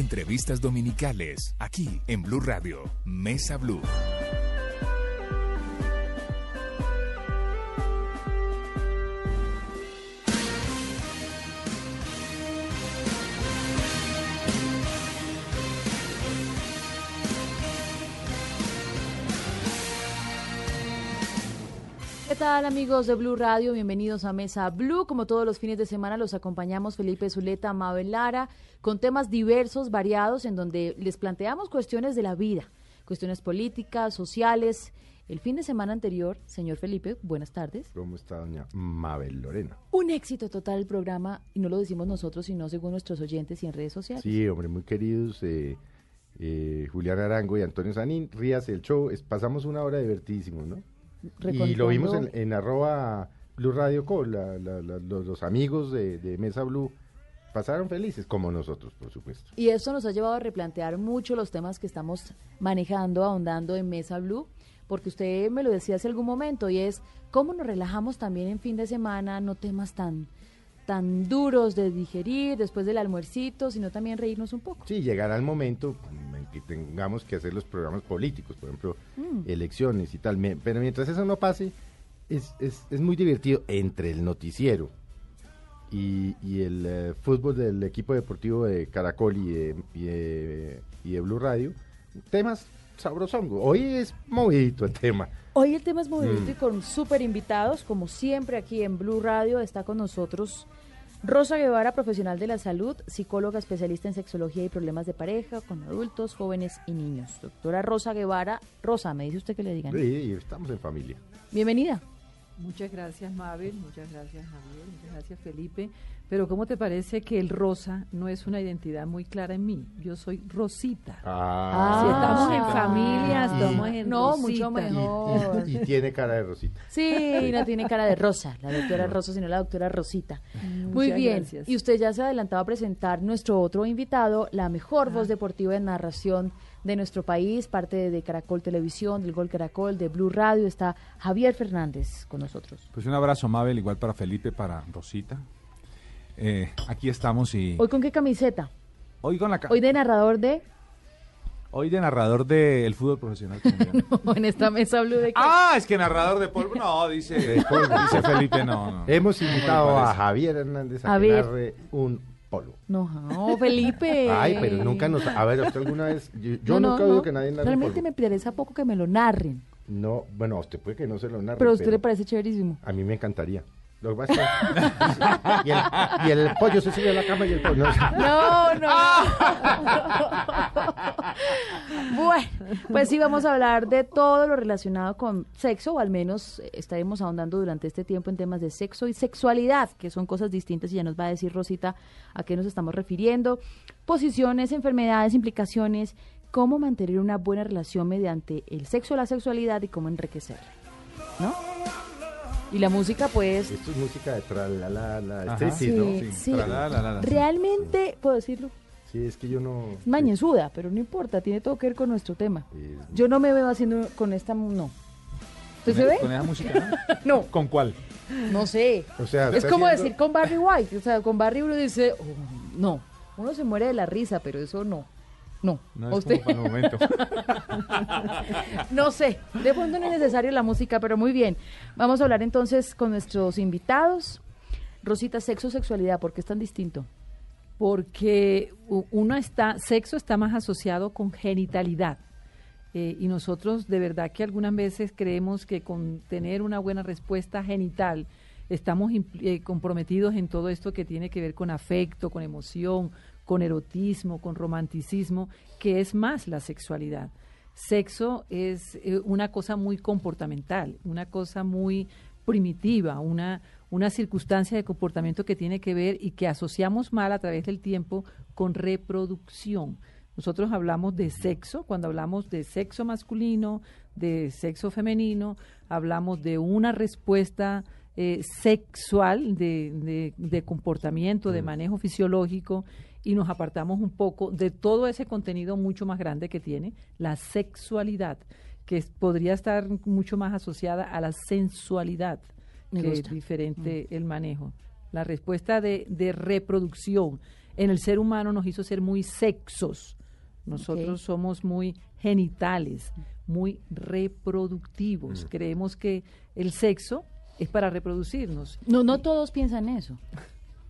Entrevistas dominicales, aquí en Blue Radio, Mesa Blue. Tal amigos de Blue Radio? Bienvenidos a Mesa Blue. Como todos los fines de semana los acompañamos Felipe Zuleta, Mabel Lara, con temas diversos, variados, en donde les planteamos cuestiones de la vida, cuestiones políticas, sociales. El fin de semana anterior, señor Felipe, buenas tardes. ¿Cómo está doña Mabel Lorena? Un éxito total el programa, y no lo decimos nosotros, sino según nuestros oyentes y en redes sociales. Sí, hombre, muy queridos. Eh, eh, Julián Arango y Antonio Sanín, rías el show. Es, pasamos una hora divertidísimo, ¿no? Y lo vimos en, en arroba Blue Radio Co. La, la, la, los, los, amigos de, de, Mesa Blue pasaron felices, como nosotros, por supuesto. Y esto nos ha llevado a replantear mucho los temas que estamos manejando, ahondando en Mesa Blue, porque usted me lo decía hace algún momento, y es cómo nos relajamos también en fin de semana, no temas tan tan duros de digerir después del almuercito, sino también reírnos un poco. Sí, llegará el momento en que tengamos que hacer los programas políticos, por ejemplo, mm. elecciones y tal. Pero mientras eso no pase, es, es, es muy divertido entre el noticiero y, y el uh, fútbol del equipo deportivo de Caracol y de, y de, y de Blue Radio, temas sabrosongo. Hoy es movidito el tema. Hoy el tema es movidito mm. y con súper invitados, como siempre aquí en Blue Radio está con nosotros Rosa Guevara, profesional de la salud, psicóloga especialista en sexología y problemas de pareja con adultos, jóvenes y niños. Doctora Rosa Guevara. Rosa, me dice usted que le digan. Sí, estamos en familia. Bienvenida. Muchas gracias, Mabel. Muchas gracias, Javier. Muchas gracias, Felipe. Pero ¿cómo te parece que el rosa no es una identidad muy clara en mí? Yo soy Rosita. Ah, si estamos en familia, estamos en No, Rosita. mucho mejor. Y, y, tiene cara de Rosita. Sí, no tiene cara de Rosa, la doctora Rosa, sino la doctora Rosita. Muchas Muy bien. gracias. Y usted ya se adelantaba a presentar nuestro otro invitado, la mejor ah. voz deportiva de narración de nuestro país, parte de Caracol Televisión, del Gol Caracol, de Blue Radio, está Javier Fernández con nosotros. Pues un abrazo, Mabel, igual para Felipe, para Rosita. Eh, aquí estamos y... ¿Hoy con qué camiseta? Hoy con la... Hoy de narrador de... Hoy de narrador del fútbol profesional colombiano. no, en esta mesa blue de qué? Ah, es que narrador de polvo. No, dice, de polvo, dice Felipe, no, no. Hemos invitado a Javier Hernández a, A que narre un polo. No, no, Felipe. Ay, pero nunca nos... A ver, ¿usted alguna vez...? Yo, yo No, nunca oído que nadie narre Realmente polo. me interesa poco que me lo narren, No, bueno, a usted puede que no se lo narre, pero a usted le parece chéverísimo. A mí me encantaría. Lo que pasa es que- y, el, y el pollo se sube a la cama y el pollo... No, no. bueno, pues sí, vamos a hablar de todo lo relacionado con sexo, o al menos estaremos ahondando durante este tiempo en temas de sexo y sexualidad, que son cosas distintas y ya nos va a decir Rosita a qué nos estamos refiriendo. Posiciones, enfermedades, implicaciones, cómo mantener una buena relación mediante el sexo, la sexualidad y cómo enriquecerla. ¿No? Y la música, pues, Esto es música de tralala, la Ajá. striptease, ¿no? Sí, sí. Realmente, puedo decirlo, Sí, es que yo no... es mañezuda, pero no importa, tiene todo que ver con nuestro tema. Sí, Yo no me veo haciendo con esta, no. ¿Usted se ve? ¿Con esa música? No, ¿Con cuál? no sé. O sea, Es como haciendo- decir con Barry White, o sea, con Barry uno dice, oh, no, uno se muere de la risa, pero eso no. No, No ¿A es usted? como para el momento. no sé, de pronto no es necesario la música, pero muy bien. Vamos a hablar entonces con nuestros invitados. Rosita, sexo, sexualidad, ¿por qué es tan distinto? Porque uno está, sexo está más asociado con genitalidad. Eh, y nosotros de verdad que algunas veces creemos que con tener una buena respuesta genital estamos eh, comprometidos en todo esto que tiene que ver con afecto, con emoción, con erotismo, con romanticismo, que es más la sexualidad. Sexo es eh, una cosa muy comportamental, una cosa muy primitiva, una, una circunstancia de comportamiento que tiene que ver y que asociamos mal a través del tiempo con reproducción. Nosotros hablamos de sexo, cuando hablamos de sexo masculino, de sexo femenino, hablamos de una respuesta eh, sexual, de, de- de comportamiento, de manejo fisiológico, y nos apartamos un poco de todo ese contenido mucho más grande que tiene la sexualidad, que es- podría estar mucho más asociada a la sensualidad, Me que gusta. es diferente el manejo. La respuesta de, de reproducción, en el ser humano nos hizo ser muy sexos. Nosotros somos muy genitales, muy reproductivos. Creemos que el sexo es para reproducirnos. No, no todos piensan eso.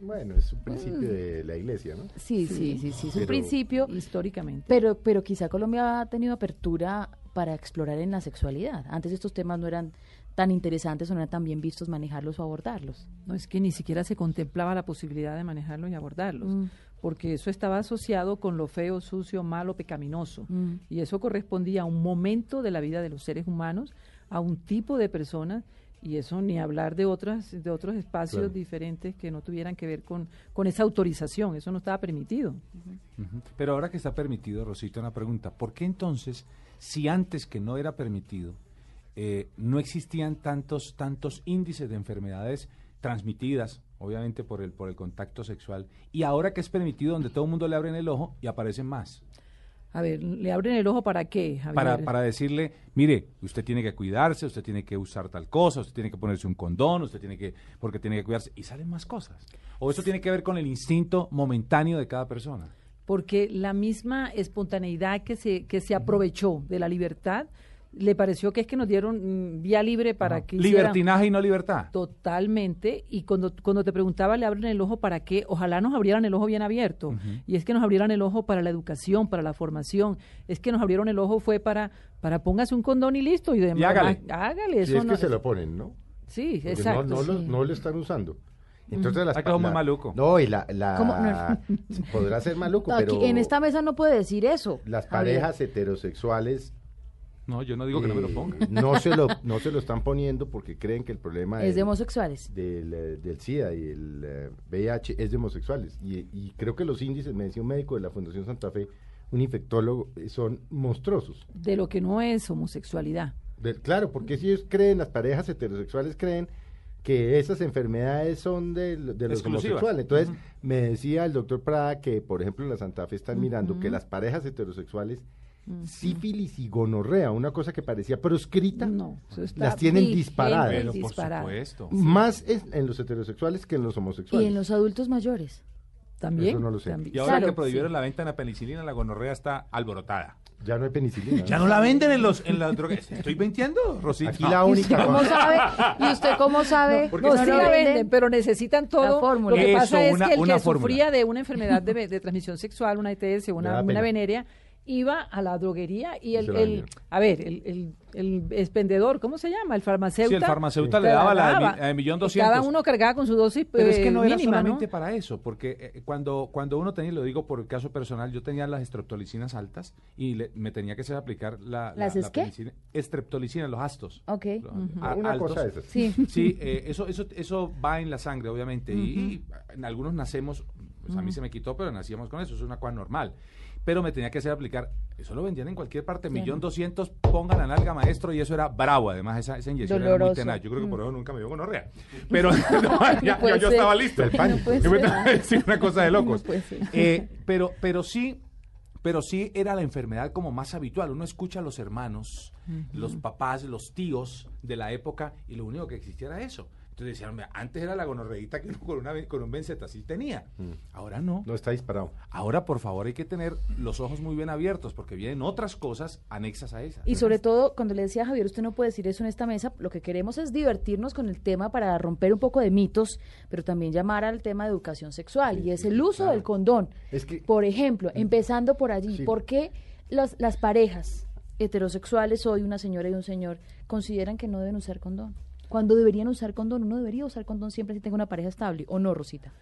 Bueno, es un principio de la iglesia, ¿no? Sí, sí, sí, sí, es un Pero- principio, Históricamente. pero, pero quizá Colombia ha tenido apertura para explorar en la sexualidad. Antes estos temas no eran tan interesantes o no eran tan bien vistos manejarlos o abordarlos. No es que ni siquiera se contemplaba la posibilidad de manejarlos y abordarlos, Mm. porque eso estaba asociado con lo feo, sucio, malo, pecaminoso. Mm. Y eso correspondía a un momento de la vida de los seres humanos, a un tipo de personas, y eso ni hablar de otras, de otros espacios Claro. diferentes que no tuvieran que ver con, con esa autorización, eso no estaba permitido. Pero ahora que está permitido, Rosita, una pregunta. ¿Por qué entonces, si antes que no era permitido, eh, no existían tantos, tantos índices de enfermedades transmitidas, obviamente por el, por el contacto sexual, y ahora que es permitido, donde todo el mundo le abren el ojo y aparecen más? A ver, ¿le abren el ojo para qué, Javier? Para, para decirle, mire, usted tiene que cuidarse, usted tiene que usar tal cosa, usted tiene que ponerse un condón, usted tiene que, porque tiene que cuidarse, y salen más cosas. O eso tiene que ver con el instinto momentáneo de cada persona. porque la misma espontaneidad que se, que se aprovechó de la libertad, le pareció que es que nos dieron mm, vía libre para Ajá. que hicieran Libertinaje y no libertad. totalmente y cuando, cuando te preguntaba le abren el ojo para qué, ojalá nos abrieran el ojo bien abierto y es que nos abrieran el ojo para la educación, para la formación, es que nos abrieron el ojo fue para para póngase un condón y listo y demás. Y hágale. hágale, Si eso es no- que se lo ponen, ¿no? Sí, Porque exacto. no, no, lo, sí. no lo están usando. Entonces las pa- muy la- maluco. No, y la, la podrá ser maluco, Aquí, pero en esta mesa no puede decir eso. las parejas heterosexuales No, yo no digo que no me lo eh, ponga. no se lo no se lo están poniendo porque creen que el problema Es de del- homosexuales. del, eh, del SIDA y el eh, VIH es de homosexuales. Y, y creo que los índices, me decía un médico de la Fundación Santa Fe, un infectólogo, eh, son monstruosos. De lo que no es homosexualidad. Claro, porque si ellos creen, las parejas heterosexuales creen que esas enfermedades son de, de los homosexuales. Entonces, me decía el doctor Prada que, por ejemplo, en la Santa Fe están mirando que las parejas heterosexuales, sífilis y gonorrea, una cosa que parecía proscrita, No, las tienen disparadas. Pero por disparada. supuesto. más es en los heterosexuales que en los Y homosexuales. en los adultos mayores. También. Eso no lo sé. también. Y ahora Claro, que prohibieron sí. la venta de la penicilina, la gonorrea está alborotada. Ya no hay penicilina. Ya no la venden en los en las drogas. ¿Estoy mintiendo, Rosita? Aquí la única. ¿Cómo sabe? ¿Y usted cómo sabe? porque No, es sí que lo la venden? venden, pero necesitan todo. La fórmula. Lo que Eso, pasa es una- que el que fórmula. sufría de una enfermedad de, de transmisión sexual, una ETS, una, una venerea, iba a la droguería y el, a ver, el, el, el expendedor, ¿cómo se llama? El farmacéutico. Sí, el farmacéutico le daba la de de millón doscientos. Cada uno cargaba con su dosis Pero es que eh, no era mínima, solamente ¿no? para eso, porque eh, cuando, cuando uno tenía, lo digo por el caso personal, yo tenía las estreptolicinas altas y le- me tenía que hacer aplicar la, la, ¿Las la es qué? Estreptolicina, los astos. Ok. Los a- Una altos. cosa esas. Sí. Sí, eh, eso, eso, eso va en la sangre, obviamente. y, y en algunos nacemos, pues a mí se me quitó, pero nacíamos con eso, eso es una cosa normal. Pero me tenía que hacer aplicar, eso lo vendían en cualquier parte, millón doscientos, ponga la nalga maestro, y eso era bravo, además esa, esa inyección era muy Doloroso. tenaz. Yo creo que por eso nunca me dio gonorrea. Pero no, ya- yo, estaba listo. El pánico. puede Yo me a decir una cosa de locos. No. Eh, pero, pero sí, pero sí era la enfermedad como más habitual. Uno escucha a los hermanos, los papás, los tíos de la época y lo único que existía era eso. Entonces decían, "Mira, antes era la gonorreíta que uno con, una, con un sí tenía. Ahora no. No está disparado. Ahora, por favor, hay que tener los ojos muy bien abiertos porque vienen otras cosas anexas a esas. Y sobre todo, cuando le decía a Javier, usted no puede decir eso en esta mesa, lo que queremos es divertirnos con el tema para romper un poco de mitos, pero también llamar al tema de educación sexual, Sí, y es el uso claro. del condón. Es que Por ejemplo, empezando por allí, Sí. ¿por qué las, las parejas heterosexuales, hoy una señora y un señor, consideran que no deben usar condón? Cuando deberían usar condón, uno debería usar condón siempre si tenga una pareja estable, ¿o no, Rosita?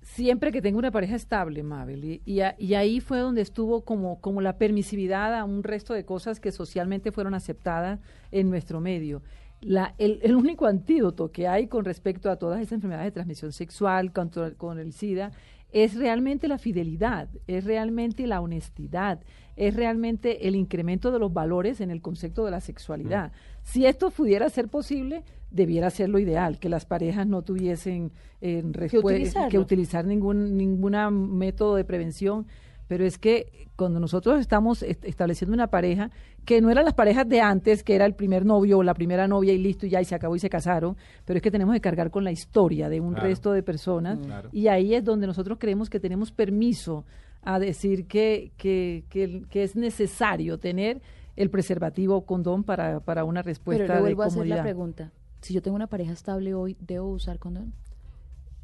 Siempre que tenga una pareja estable, Mabel. Y, y, y ahí fue donde estuvo como, como la permisividad a un resto de cosas que socialmente fueron aceptadas en nuestro medio. La, el, único antídoto que hay con respecto a todas esas enfermedades de transmisión sexual, con el SIDA, es realmente la fidelidad, es realmente la honestidad, es realmente el incremento de los valores en el concepto de la sexualidad. Si esto pudiera ser posible, debiera ser lo ideal, que las parejas no tuviesen eh, utilizarlo. que utilizar ningún ninguna método de prevención pero es que cuando nosotros estamos est- estableciendo una pareja, que no eran las parejas de antes, que era el primer novio o la primera novia y listo, y ya y se acabó y se casaron, pero es que tenemos que cargar con la historia de un Claro. resto de personas, Claro. y ahí es donde nosotros creemos que tenemos permiso a decir que, que, que, que es necesario tener el preservativo condón para, para una respuesta Pero le de vuelvo a hacer la comodidad. pregunta. Si yo tengo una pareja estable hoy, ¿debo usar condón?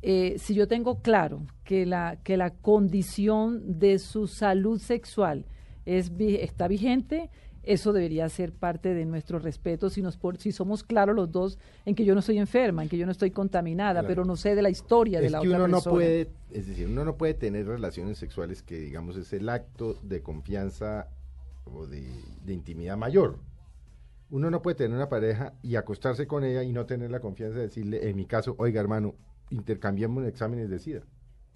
Eh, si yo tengo claro que la, que la condición de su salud sexual es, está vigente, eso debería ser parte de nuestro respeto si, nos, por- si somos claros los dos en que yo no estoy enferma, en que yo no estoy contaminada, Claro. pero no sé de la historia de la que otra uno no persona. puede, es decir, uno no puede tener relaciones sexuales que digamos es el acto de confianza o de, de intimidad mayor. Uno no puede tener una pareja y acostarse con ella y no tener la confianza de decirle, en mi caso, oiga hermano, intercambiemos exámenes de SIDA.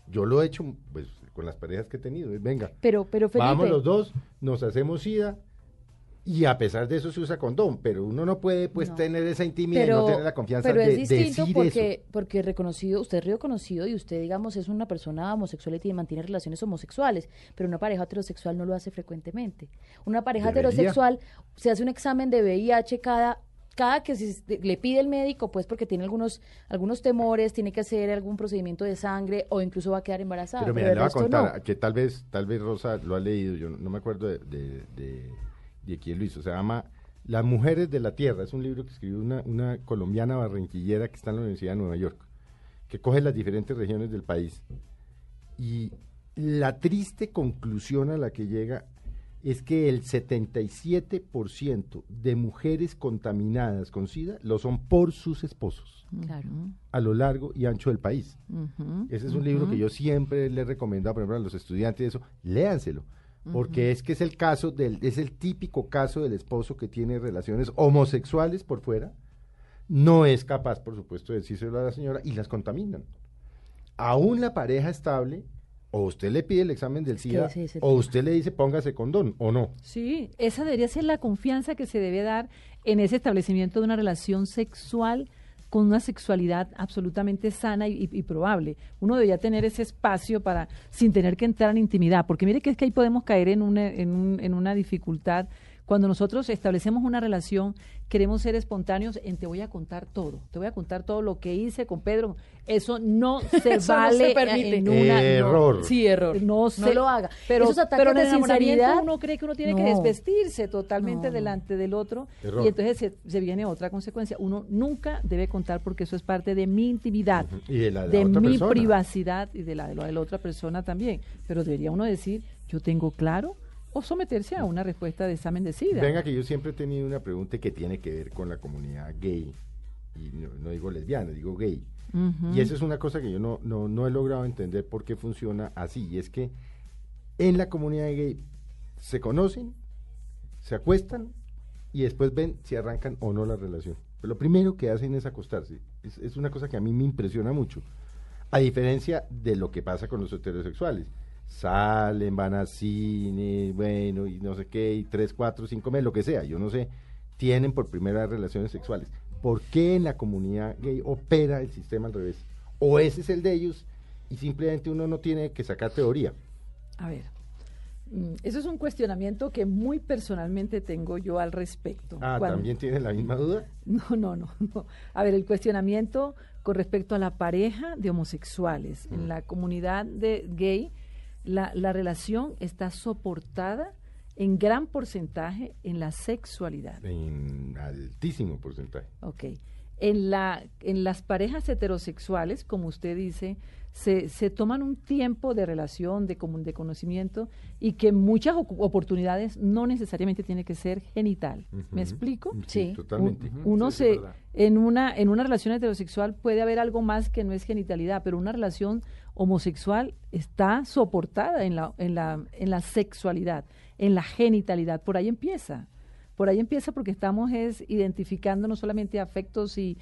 Yo lo he hecho pues con las parejas que he tenido. Venga, Pero, pero Felipe, vamos los dos, nos hacemos SIDA y a pesar de eso se usa condón, pero uno no puede pues No. tener esa intimidad y pero, no tener la confianza pero de es distinto decir porque, eso. porque reconocido, usted es reconocido y usted, digamos, es una persona homosexual y tiene, mantiene relaciones homosexuales, pero una pareja heterosexual no lo hace frecuentemente. Una pareja Debería. heterosexual se hace un examen de VIH cada cada que se- le pide el médico, pues porque tiene algunos algunos temores, tiene que hacer algún procedimiento de sangre o incluso va a quedar embarazada. Pero Pero, mira, el le voy a contar no. que tal vez, tal vez Rosa lo ha leído, yo no, no me acuerdo de, de, de, de quién lo hizo, se llama Las Mujeres de la Tierra, es un libro que escribió una, una colombiana barranquillera que está en la Universidad de Nueva York, que coge las diferentes regiones del país. Y la triste conclusión a la que llega es que el 77% de mujeres contaminadas con SIDA lo son por sus esposos Claro. a lo largo y ancho del país. Ese es un libro que yo siempre le he recomendado, por ejemplo, a los estudiantes, eso, léanselo, porque es que es el caso del, es el típico caso del esposo que tiene relaciones homosexuales por fuera, no es capaz, por supuesto, de decírselo a la señora y las contaminan. Aún la pareja estable, o usted le pide el examen del SIDA, o usted le dice póngase condón, o no. Sí, esa debería ser la confianza que se debe dar en ese establecimiento de una relación sexual con una sexualidad absolutamente sana y, y- y probable. Uno debería tener ese espacio para, sin tener que entrar en intimidad, porque mire que es que ahí podemos caer en una, en, un- en una dificultad. Cuando nosotros establecemos una relación, queremos ser espontáneos en te voy a contar todo, te voy a contar todo lo que hice con Pedro. Eso no se Eso no vale se permite. en una... no. Error. Sí, error. No, se- lo haga. Pero, Esos ataques pero en de sinceridad, uno cree que uno tiene que no. desvestirse totalmente No, no. delante del otro Error. y entonces se, se viene otra consecuencia. Uno nunca debe contar porque eso es parte de mi intimidad, Y de la de la de otra mi persona. privacidad y de la de, la de la otra persona también. Pero debería uno decir, yo tengo claro o someterse a una respuesta de examen de SIDA. Venga, que yo siempre he tenido una pregunta que tiene que ver con la comunidad gay, y no, no digo lesbiana, digo gay. Ujú. Y eso es una cosa que yo no, no, no he logrado entender por qué funciona así. Y es que en la comunidad gay se conocen, se acuestan y después ven si arrancan o no la relación. Pero lo primero que hacen es acostarse. Es, es una cosa que a mí me impresiona mucho. A diferencia de lo que pasa con los heterosexuales. Salen, van a cine, bueno, y no sé qué, y tres, cuatro, cinco meses, lo que sea, yo no sé, tienen por primera relaciones sexuales. ¿Por qué en la comunidad gay opera el sistema al revés? O ese es el de ellos y simplemente uno no tiene que sacar teoría. A ver, mm, eso es un cuestionamiento que muy personalmente tengo yo al respecto. Ah, Cuando- ¿también tienen la misma duda? No, no, no, no. A ver, el cuestionamiento con respecto a la pareja de homosexuales. En la comunidad de gay, la, la relación está soportada en gran porcentaje en la sexualidad. En altísimo porcentaje. Ok. En, la, en las parejas heterosexuales, como usted dice, se, se toman un tiempo de relación, de, de conocimiento, y que muchas oportunidades no necesariamente tiene que ser genital. ¿Me explico? Sí. Totalmente. Un- uno sí, se en una en una relación heterosexual puede haber algo más que no es genitalidad pero una relación homosexual está soportada en la en la en la sexualidad en la genitalidad por ahí empieza por ahí empieza porque estamos es identificando no solamente afectos y,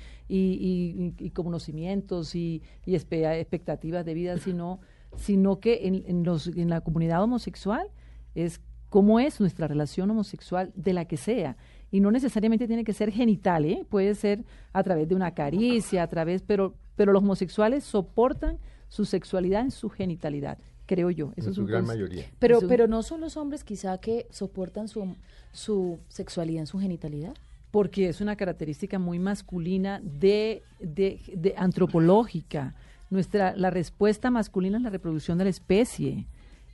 conocimientos y, expectativas de vida, sino, sino que en, en los, en la comunidad homosexual es cómo es nuestra relación homosexual de la que sea. Y no necesariamente tiene que ser genital, ¿eh? puede ser a través de una caricia, a través, pero, pero los homosexuales soportan su sexualidad en su genitalidad. Creo yo. Eso en es su un gran mayoría. Pero, pero no son los hombres quizá que soportan su, su sexualidad en su genitalidad. porque es una característica muy masculina de, de, de antropológica. Nuestra, la respuesta masculina es la reproducción de la especie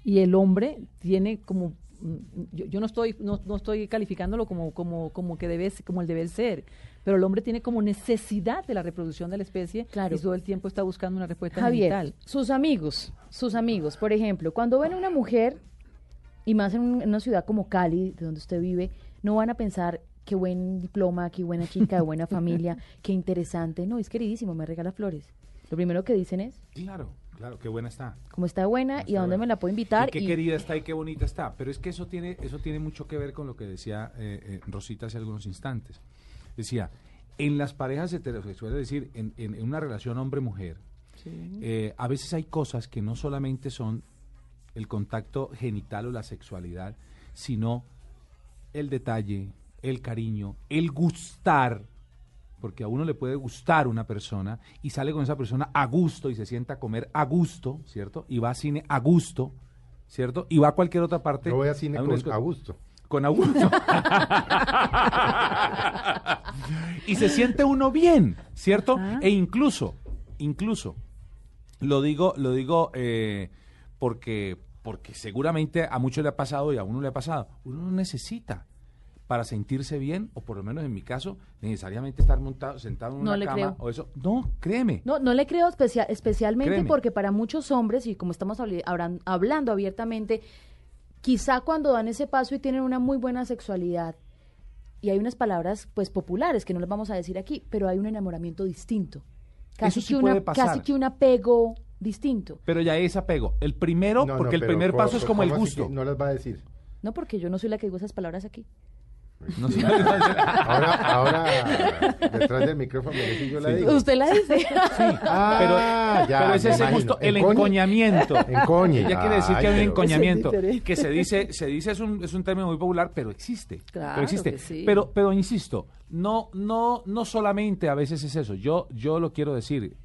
y el hombre tiene como mm, yo, yo no estoy no, no estoy calificándolo como como como que debe como el deber ser pero el hombre tiene como necesidad de la reproducción de la especie Claro. y todo el tiempo está buscando una respuesta Javier, genital. sus amigos, sus amigos, por ejemplo, cuando ven a una mujer, y más en, un- en una ciudad como Cali, de donde usted vive, no van a pensar qué buen diploma, qué buena chica, de buena familia, qué interesante. No, es queridísimo, me regala flores. Lo primero que dicen es, Claro, claro, qué buena está. cómo está buena y a dónde me la puedo invitar. Y qué y- querida está y qué bonita está. Pero es que eso tiene, eso tiene mucho que ver con lo que decía eh, eh, Rosita hace algunos instantes. Decía, en las parejas heterosexuales, es decir, en, en- en una relación hombre-mujer, eh, a veces hay cosas que no solamente son el contacto genital o la sexualidad, sino el detalle, el cariño, el gustar, porque a uno le puede gustar una persona y sale con esa persona a gusto y se sienta a comer a gusto, ¿cierto? Y va a cine a gusto, ¿cierto? Y va a cualquier otra parte. Yo voy a cine con esco- Augusto. Con Augusto. y se siente uno bien, ¿cierto? Ajá. E incluso, incluso, lo digo, lo digo eh, porque, porque seguramente a muchos le ha pasado y a uno le ha pasado. Uno no necesita para sentirse bien, o por lo menos en mi caso, necesariamente estar montado, sentado en No una le cama creo. o eso. No, créeme. No, no le creo especia- especialmente Créeme. porque para muchos hombres, y como estamos hablando abiertamente, quizá cuando dan ese paso y tienen una muy buena sexualidad, y hay unas palabras pues populares que no las vamos a decir aquí, pero hay un enamoramiento distinto. Casi, sí que, una, casi que un apego distinto. Pero ya es apego. El primero, No, no, porque el primer ¿cómo- paso es como el gusto. No las va a decir. No porque yo no soy la que digo esas palabras aquí. No sé. Ahora, ahora detrás del micrófono me dice yo la digo. Usted la dice. Ah, ya, pero es ese gusto, el Encoñe. encoñamiento. Encoñe. Ya quiere decir Ay, que hay un pero- encoñamiento. Que se dice, se dice es un, es un término muy popular, pero existe. Claro pero existe. que sí. Pero, pero insisto, no, no, no solamente a veces es eso. Yo, yo lo quiero decir.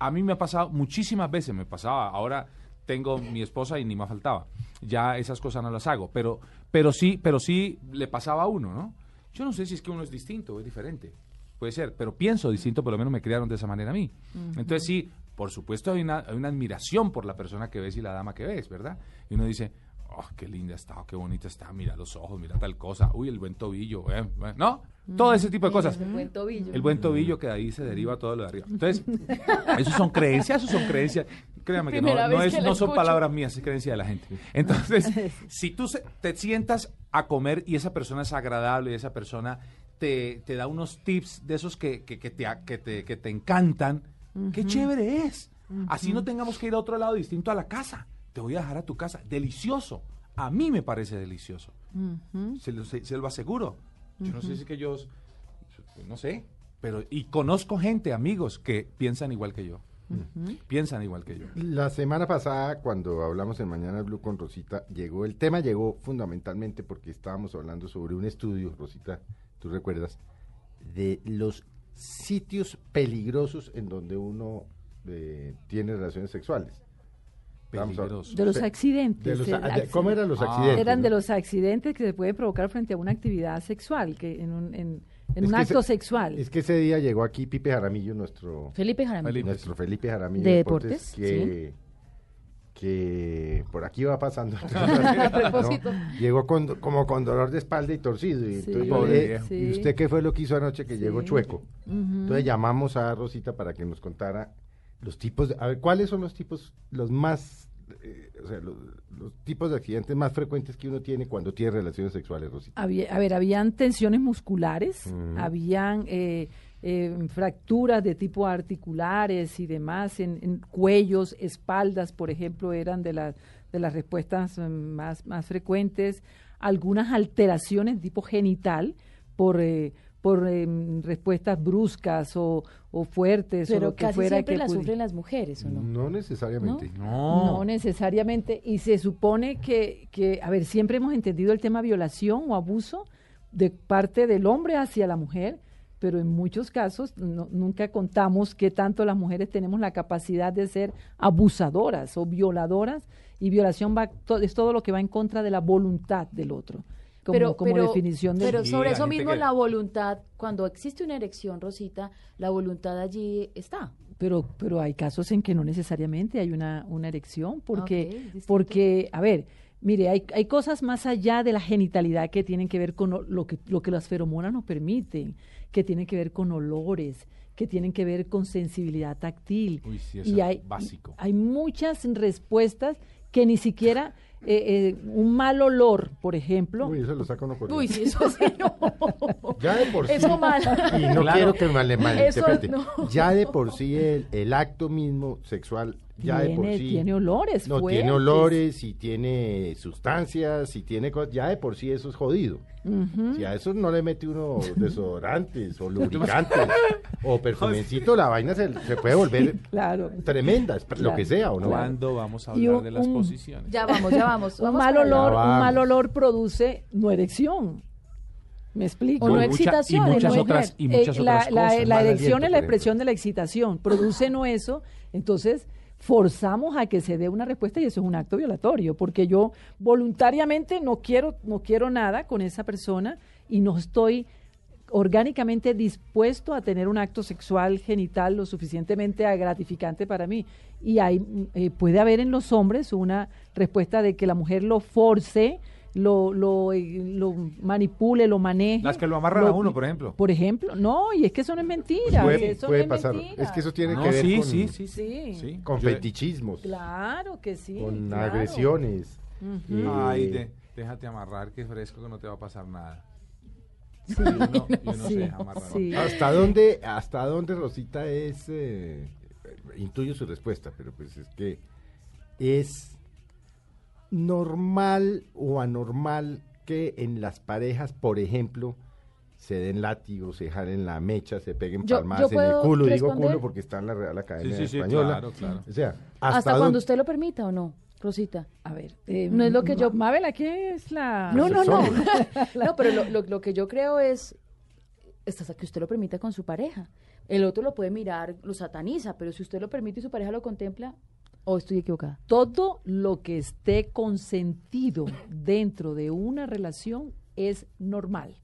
A mí me ha pasado muchísimas veces, me pasaba. Ahora tengo mi esposa y ni me faltaba. Ya esas cosas no las hago. Pero, pero sí, pero sí le pasaba a uno, ¿no? Yo no sé si es que uno es distinto o es diferente. Puede ser, pero pienso distinto, por lo menos me criaron de esa manera a mí. Entonces sí, por supuesto hay una, hay una admiración por la persona que ves y la dama que ves, ¿verdad? Y uno dice, oh, qué linda está, oh, qué bonita está, mira los ojos, mira tal cosa, uy, el buen tobillo, eh, eh", ¿no? Todo ese tipo de cosas. buen tobillo. El buen tobillo que de ahí se deriva todo lo de arriba. Entonces, eso son creencias, eso son creencias. Créame que no, no, vez es- que la no son palabras mías, es creencia de la gente. Entonces, si tú se- te sientas a comer y esa persona es agradable y esa persona te, te da unos tips de esos que, que, que te, que, te, que te encantan, qué chévere es. Así no tengamos que ir a otro lado distinto a la casa. Te voy a dejar a tu casa. Delicioso. A mí me parece delicioso. se, lo, se- se lo aseguro. Yo no sé si es que yo, no sé, pero y conozco gente, amigos, que piensan igual que yo. Piensan igual que yo. La semana pasada, cuando hablamos en Mañana Blue con Rosita, llegó, el tema llegó fundamentalmente porque estábamos hablando sobre un estudio, Rosita, tú recuerdas, de los sitios peligrosos en donde uno eh, tiene relaciones sexuales. Peligroso. De los Sí. accidentes. De los eh, ¿Cómo eran los Ah. accidentes? Eran de los accidentes que se puede provocar frente a una actividad sexual, que en un, en, un acto ese- sexual. Es que ese día llegó aquí Pipe Jaramillo, nuestro Felipe Jaramillo. Felipe. nuestro Felipe Jaramillo De Deportes, Deportes, que, que por aquí va pasando. ¿no? Llegó con, como con dolor de espalda y torcido. Y, Sí, entonces. ¿Y usted qué fue lo que hizo anoche que llegó chueco? Entonces llamamos a Rosita para que nos contara los tipos, de- a ver, ¿cuáles son los tipos, los más, eh, o sea, los, los tipos de accidentes más frecuentes que uno tiene cuando tiene relaciones sexuales, Rosita? Había- a ver, habían tensiones musculares, habían eh, eh, fracturas de tipo articulares y demás, en, en cuellos, espaldas, por ejemplo, eran de, las de las respuestas más, más frecuentes, algunas alteraciones de tipo genital por, por em, respuestas bruscas o, o fuertes o Pero lo que casi fuera siempre que la sufren las mujeres, ¿o no? No necesariamente. No necesariamente. Y se supone que, que, a ver, siempre hemos entendido el tema violación o abuso de parte del hombre hacia la mujer pero en muchos casos no- nunca contamos que tanto las mujeres tenemos la capacidad de ser abusadoras o violadoras y violación va to- es todo lo que va en contra de la voluntad del otro como, pero, como pero- definición de pero sobre eso mismo que- la voluntad, cuando existe una erección, Rosita, la voluntad allí está. pero pero hay casos en que no necesariamente hay una, una erección porque porque a ver mire hay, hay cosas más allá de la genitalidad que tienen que ver con lo que lo que las feromonas nos permiten que tienen que ver con olores que tienen que ver con sensibilidad táctil Uy, sí, eso y es hay básico. hay muchas respuestas que ni siquiera eh, eh, un mal olor por ejemplo Uy, eso lo saca uno por Uy, sí, eso sí, no. Ya de por sí. Eso mal. Y no Claro. quiero que me mal- malinterprete. No. Ya de por sí el, el acto mismo sexual, ya de por tiene, sí. tiene olores No, fuertes. tiene olores y tiene sustancias y tiene cosas. Ya de por sí eso es jodido. Ujú. Si a eso no le mete uno desodorantes o lubricantes o perfumecito, la vaina se, se puede volver claro tremenda, es lo que sea, ¿o no? ¿Cuándo vamos a hablar un- de las un- posiciones? Ya vamos, ya vamos. un mal olor, Ya un mal olor produce no erección. ¿Me explico? O no excitación y muchas la otras, y muchas Eh, la, otras la- cosas. la erección es la expresión de la excitación. Produce no eso, entonces forzamos a que se dé una respuesta y eso es un acto violatorio, porque yo voluntariamente no quiero, no quiero nada con esa persona y no estoy orgánicamente dispuesto a tener un acto sexual genital lo suficientemente gratificante para mí. Y hay, eh, puede haber en los hombres una respuesta de que la mujer lo force, lo, lo, eh, lo manipule, lo maneje. Las que lo amarran a uno, por ejemplo. Por ejemplo, no, y es que eso no es mentira. Puede, eso puede no es pasar. mentira. Es que eso tiene No, que ver sí, con, sí, sí, Sí. sí. con Yo- fetichismos, Claro que sí. con claro. agresiones. Eh, Ay, de- déjate amarrar, que fresco, que no te va a pasar nada. Y uno, y uno Sí, se deja amarrar. sí. ¿Hasta dónde, hasta dónde Rosita es, eh, intuyo su respuesta, pero pues es que es normal o anormal que en las parejas, por ejemplo, se den látigos, se jalen la mecha, se peguen Yo- palmadas yo en el culo, digo culo porque está en la Real Academia sí, sí, Española. claro, claro. O sea, Hasta, hasta, cuando usted lo permita o no, Rosita. A ver, eh, No es lo que yo- Ma- Mabel, aquí es la... No, no, no. No, pero lo, lo- lo que yo creo es es hasta que usted lo permita con su pareja. El otro lo puede mirar, lo sataniza, pero si usted lo permite y su pareja lo contempla, o estoy equivocada. Todo lo que esté consentido dentro de una relación es normal.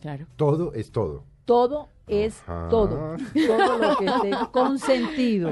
Claro. todo es todo. Todo es Ajá. todo. Todo lo que esté consentido.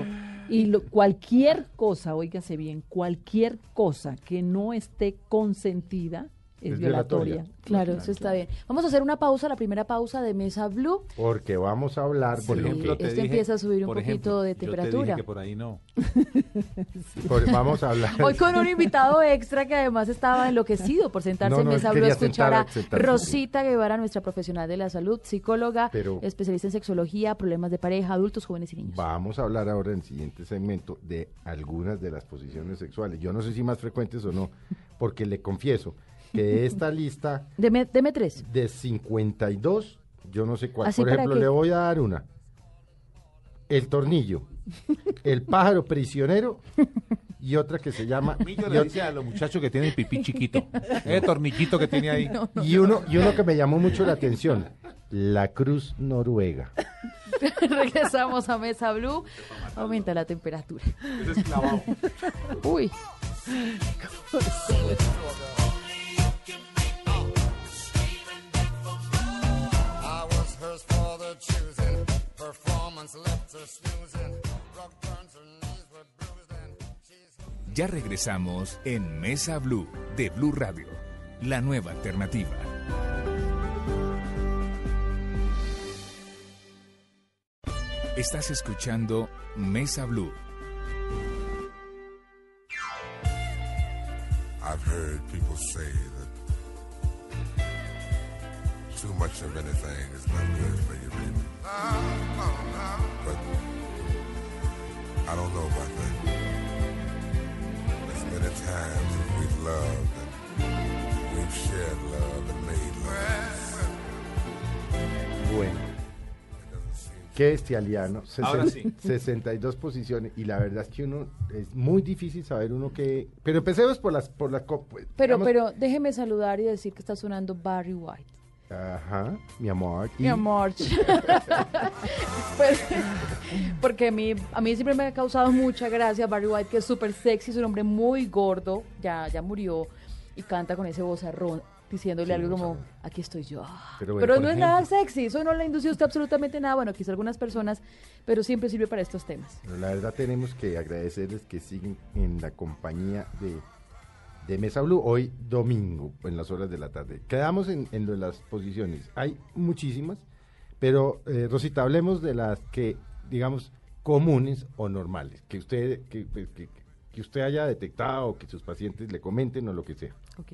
Y lo- cualquier cosa, óigase bien, cualquier cosa que no esté consentida es, Es violatoria. violatoria. Claro, eso está bien. Vamos a hacer una pausa, la primera pausa de Mesa Blue. Porque vamos a hablar, por Sí. ejemplo, te Esto empieza a subir un poquito ejemplo, de yo te dije temperatura. que por ahí no. por- vamos a hablar. Hoy con un invitado extra que además estaba enloquecido por sentarse No, en Mesa Blue a escuchar a. Rosita Guevara, nuestra profesional de la salud, psicóloga, Pero- especialista en sexología, problemas de pareja, adultos, jóvenes y niños. Vamos a hablar ahora en el siguiente segmento de algunas de las posiciones sexuales. Yo no sé si más frecuentes o no, porque le confieso que esta lista Deme, deme tres. de 52, yo no sé cuál. ¿Así Por ejemplo, le voy a dar una. El tornillo, el pájaro prisionero y otra que se llama... Millo y le dice a los muchachos que tienen pipí chiquito. Ese tornillito que tiene ahí. y uno, y uno que me llamó mucho la atención, la cruz noruega. Regresamos a Mesa Blue. Aumenta la temperatura. Ese es clavado. Uy. Ya regresamos en Mesa Blue de Blue Radio, la nueva alternativa. Estás escuchando Mesa Blue. I've heard people say that too much of anything is not good for you, baby. But I don't know about that. That we've loved and we've shared love and made love. Bueno. Qué bestialiano. Ahora sí. 62 posiciones. Y la verdad es que uno es muy difícil saber uno que. Pero empecemos por las por las co- pues, Pero, digamos, pero déjeme saludar y decir que está sonando Barry White. Ajá, mi amor. Mi amor. Pues, porque a mí, a mí siempre me ha causado mucha gracia Barry White, que es súper sexy, es un hombre muy gordo, ya, ya murió, y canta con ese vozarrón, diciéndole Sí, algo como, aquí estoy yo. Pero bueno, no es nada sexy, eso no le induce a usted absolutamente nada, bueno, quizá algunas personas, pero siempre sirve para estos temas. Pero la verdad tenemos que agradecerles que siguen en la compañía de, de Mesa Blue hoy domingo en las horas de la tarde. Quedamos en, en lo de las posiciones. Hay muchísimas, pero eh, Rosita, hablemos de las que, digamos, comunes o normales, que usted, que, que- que usted haya detectado, que sus pacientes le comenten o lo que sea. Ok.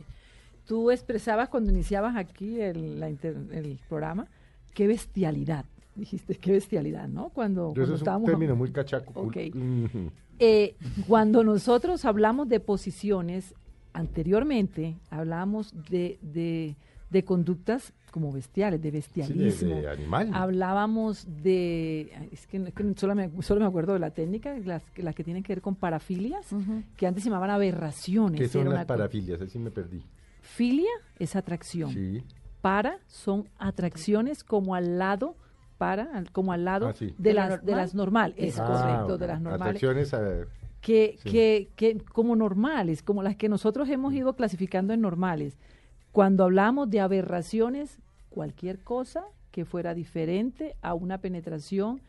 Tú expresabas cuando iniciabas aquí el, la inter- el programa, qué bestialidad. Dijiste, qué bestialidad, ¿no? Cuando, Eso cuando es un estábamos... término muy cachaco. Ok. Ujú. Eh, cuando nosotros hablamos de posiciones, anteriormente hablábamos de, de, de conductas como bestiales, de Sí, de- bestialismo. de animal. Hablábamos de, es que, es que solo, me, solo me acuerdo de la técnica, las, que- las que tienen que ver con parafilias, que antes se llamaban aberraciones. ¿Qué son las parafilias? Así me perdí. Filia es atracción. Sí. Para son atracciones como al lado, para, como al lado Ah, sí. de, ¿De la las, de normal? las normales. Es Ah, correcto, de las normales Atracciones a... que, Sí. que, que como normales, como las que nosotros hemos ido clasificando en normales. Cuando hablamos de aberraciones, cualquier cosa que fuera diferente a una penetración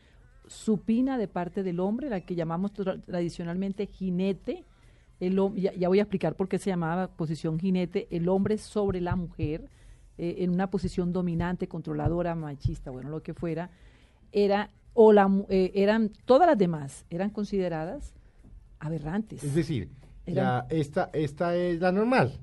supina de parte del hombre, la que llamamos tra- tradicionalmente jinete, el, ya, ya voy a explicar por qué se llamaba posición jinete, el hombre sobre la mujer, eh, en una posición dominante, controladora, machista, bueno, lo que fuera, era, o la, eh, eran, todas las demás eran consideradas aberrantes. Es decir, Era- la- esta, esta es la normal.